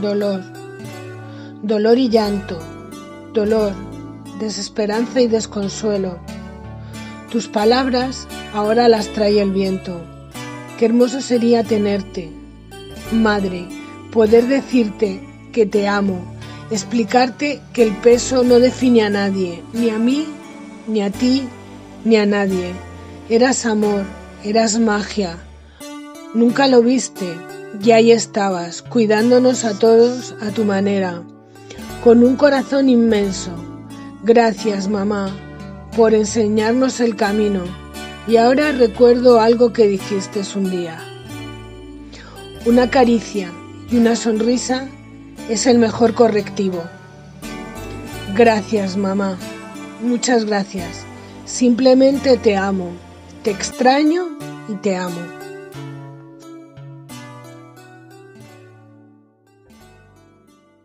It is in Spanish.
dolor, dolor y llanto, dolor, desesperanza y desconsuelo. Tus palabras ahora las trae el viento. Qué hermoso sería tenerte, madre, poder decirte que te amo, explicarte que el peso no define a nadie, ni a mí, ni a ti, ni a nadie. Eras amor, eras magia. Nunca lo viste, y ahí estabas, cuidándonos a todos a tu manera, con un corazón inmenso. Gracias, mamá, por enseñarnos el camino. Y ahora recuerdo algo que dijiste un día. Una caricia y una sonrisa es el mejor correctivo. Gracias, mamá. Muchas gracias. Simplemente te amo. Te extraño y te amo.